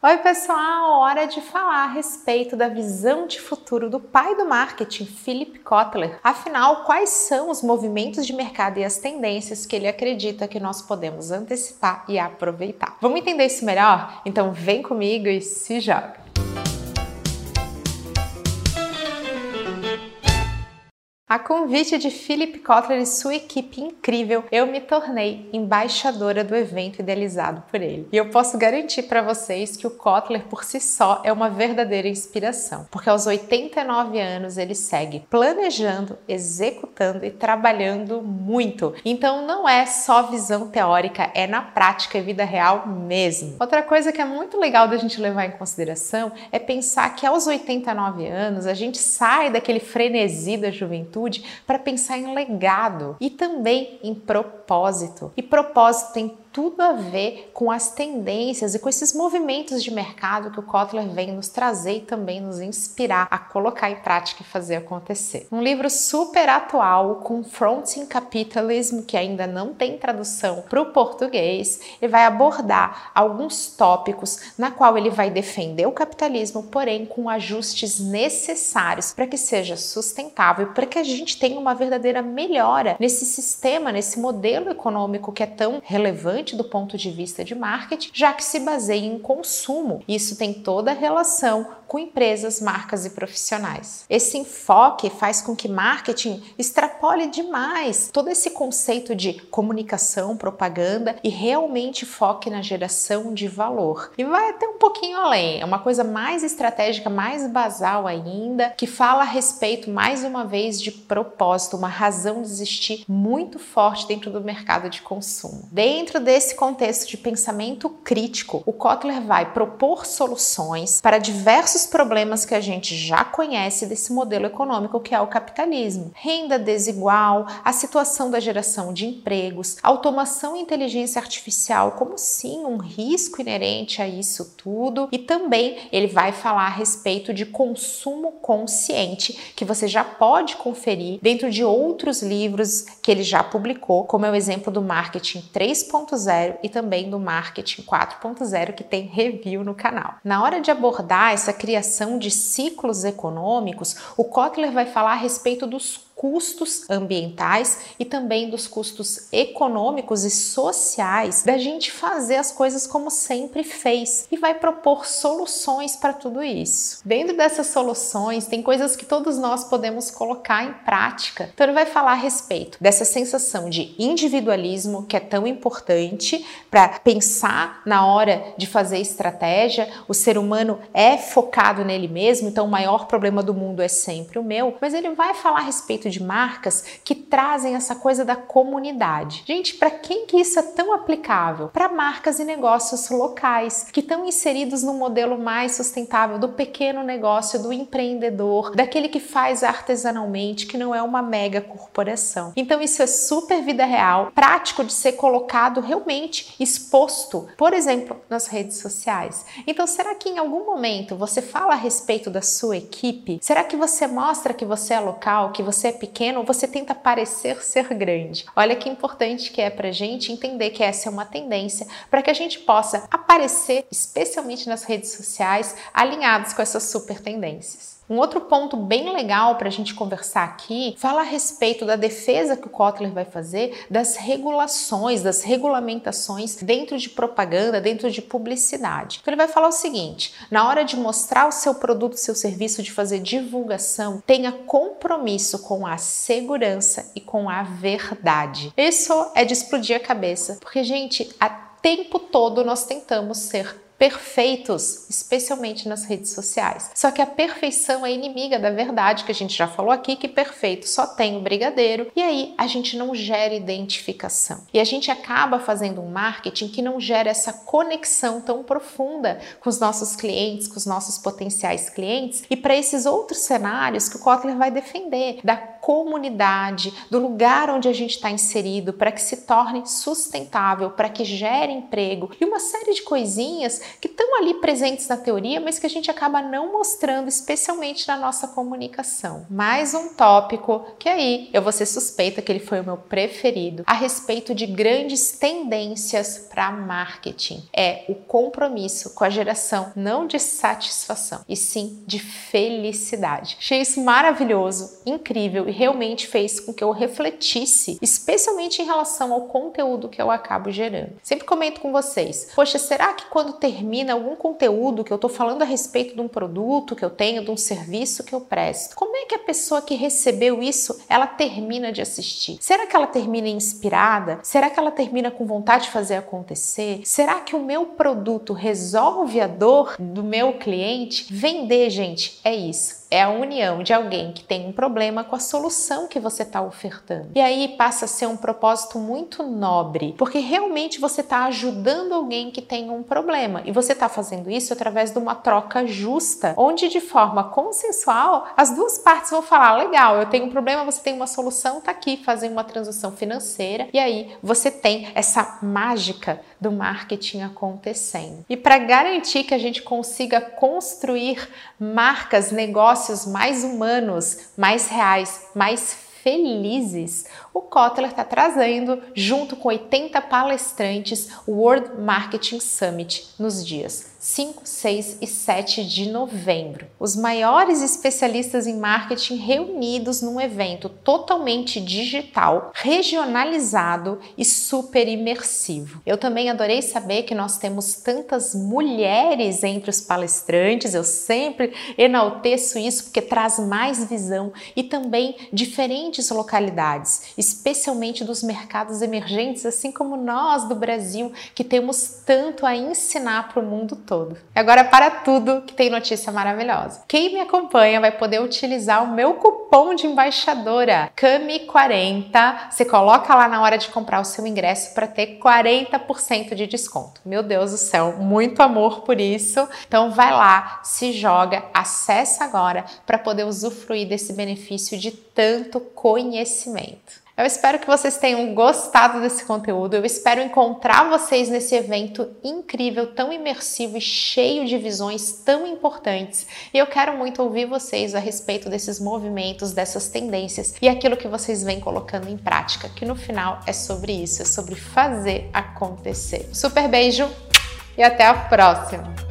Oi, pessoal! Hora de falar a respeito da visão de futuro do pai do marketing, Philip Kotler. Afinal, quais são os movimentos de mercado e as tendências que ele acredita que nós podemos antecipar e aproveitar? Vamos entender isso melhor? Então, vem comigo e se joga! A convite de Philip Kotler e sua equipe incrível, eu me tornei embaixadora do evento idealizado por ele. E eu posso garantir para vocês que o Kotler por si só é uma verdadeira inspiração, porque aos 89 anos ele segue planejando, executando e trabalhando muito. Então não é só visão teórica, é na prática e vida real mesmo. Outra coisa que é muito legal da gente levar em consideração é pensar que aos 89 anos a gente sai daquele frenesi da juventude para pensar em legado e também em propósito. E propósito tem tudo a ver com as tendências e com esses movimentos de mercado que o Kotler vem nos trazer e também nos inspirar a colocar em prática e fazer acontecer. Um livro super atual, Confronting Capitalism, que ainda não tem tradução para o português, ele vai abordar alguns tópicos na qual ele vai defender o capitalismo, porém com ajustes necessários para que seja sustentável, para que a gente tenha uma verdadeira melhora nesse sistema, nesse modelo econômico que é tão relevante do ponto de vista de marketing, já que se baseia em consumo. Isso tem toda a relação com empresas, marcas e profissionais. Esse enfoque faz com que marketing extrapole demais todo esse conceito de comunicação, propaganda e realmente foque na geração de valor. E vai até um pouquinho além, é uma coisa mais estratégica, mais basal ainda, que fala a respeito mais uma vez de propósito, uma razão de existir muito forte dentro do mercado de consumo. Dentro desse contexto de pensamento crítico, o Kotler vai propor soluções para diversos diversos problemas que a gente já conhece desse modelo econômico que é o capitalismo: renda desigual, a situação da geração de empregos, automação e inteligência artificial, como sim um risco inerente a isso tudo, e também ele vai falar a respeito de consumo consciente, que você já pode conferir dentro de outros livros que ele já publicou, como é o exemplo do marketing 3.0 e também do marketing 4.0 que tem review no canal. Na hora de abordar essa criação de ciclos econômicos, o Kotler vai falar a respeito dos custos ambientais e também dos custos econômicos e sociais da gente fazer as coisas como sempre fez e vai propor soluções para tudo isso. Dentro dessas soluções, tem coisas que todos nós podemos colocar em prática. Então, ele vai falar a respeito dessa sensação de individualismo que é tão importante para pensar na hora de fazer estratégia. O ser humano é focado nele mesmo, então o maior problema do mundo é sempre o meu, mas ele vai falar a respeito de marcas que trazem essa coisa da comunidade. Gente, para quem que isso é tão aplicável? Para marcas e negócios locais que estão inseridos no modelo mais sustentável do pequeno negócio, do empreendedor, daquele que faz artesanalmente, que não é uma mega corporação. Então isso é super vida real, prático de ser colocado realmente exposto, por exemplo, nas redes sociais. Então será que em algum momento você fala a respeito da sua equipe? Será que você mostra que você é local, que você é pequeno, você tenta parecer ser grande. Olha que importante que é pra gente entender que essa é uma tendência para que a gente possa aparecer, especialmente nas redes sociais, alinhados com essas super tendências. Um outro ponto bem legal para a gente conversar aqui fala a respeito da defesa que o Kotler vai fazer das regulações, das regulamentações dentro de propaganda, dentro de publicidade. Então ele vai falar o seguinte: na hora de mostrar o seu produto, seu serviço, de fazer divulgação, tenha compromisso com a segurança e com a verdade. Isso é de explodir a cabeça, porque gente, a tempo todo nós tentamos ser perfeitos, especialmente nas redes sociais. Só que a perfeição é inimiga da verdade, que a gente já falou aqui que perfeito só tem o brigadeiro, e aí a gente não gera identificação. E a gente acaba fazendo um marketing que não gera essa conexão tão profunda com os nossos clientes, com os nossos potenciais clientes, e para esses outros cenários que o Kotler vai defender, da comunidade, do lugar onde a gente está inserido, para que se torne sustentável, para que gere emprego e uma série de coisinhas que estão ali presentes na teoria, mas que a gente acaba não mostrando, especialmente na nossa comunicação. Mais um tópico que aí eu vou ser suspeita que ele foi o meu preferido a respeito de grandes tendências para marketing. É o compromisso com a geração não de satisfação, e sim de felicidade. Achei isso maravilhoso, incrível e realmente fez com que eu refletisse, especialmente em relação ao conteúdo que eu acabo gerando. Sempre comento com vocês: poxa, será que quando termina algum conteúdo que eu estou falando a respeito de um produto que eu tenho, de um serviço que eu presto, como é que a pessoa que recebeu isso ela termina de assistir? Será que ela termina inspirada? Será que ela termina com vontade de fazer acontecer? Será que o meu produto resolve a dor do meu cliente? Vender, gente, é isso é a união de alguém que tem um problema com a solução que você está ofertando. E aí passa a ser um propósito muito nobre, porque realmente você está ajudando alguém que tem um problema e você está fazendo isso através de uma troca justa, onde de forma consensual as duas partes vão falar: legal, eu tenho um problema, você tem uma solução, tá aqui, fazer uma transação financeira e aí você tem essa mágica do marketing acontecendo. E para garantir que a gente consiga construir marcas, negócios mais humanos, mais reais, mais felizes, o Kotler está trazendo, junto com 80 palestrantes, o World Marketing Summit nos dias 5, 6 e 7 de novembro. Os maiores especialistas em marketing reunidos num evento totalmente digital, regionalizado e super imersivo. Eu também adorei saber que nós temos tantas mulheres entre os palestrantes, eu sempre enalteço isso porque traz mais visão e também diferentes localidades, especialmente dos mercados emergentes, assim como nós do Brasil, que temos tanto a ensinar para o mundo todo. Agora, para tudo que tem notícia maravilhosa. Quem me acompanha vai poder utilizar o meu cupom de embaixadora, CAMI40. Você coloca lá na hora de comprar o seu ingresso para ter 40% de desconto. Meu Deus do céu, muito amor por isso. Então vai lá, se joga, acessa agora para poder usufruir desse benefício de tanto conhecimento. Eu espero que vocês tenham gostado desse conteúdo. Eu espero encontrar vocês nesse evento incrível, tão imersivo e cheio de visões tão importantes. E eu quero muito ouvir vocês a respeito desses movimentos, dessas tendências e aquilo que vocês vêm colocando em prática, que no final é sobre isso, é sobre fazer acontecer. Super beijo e até a próxima!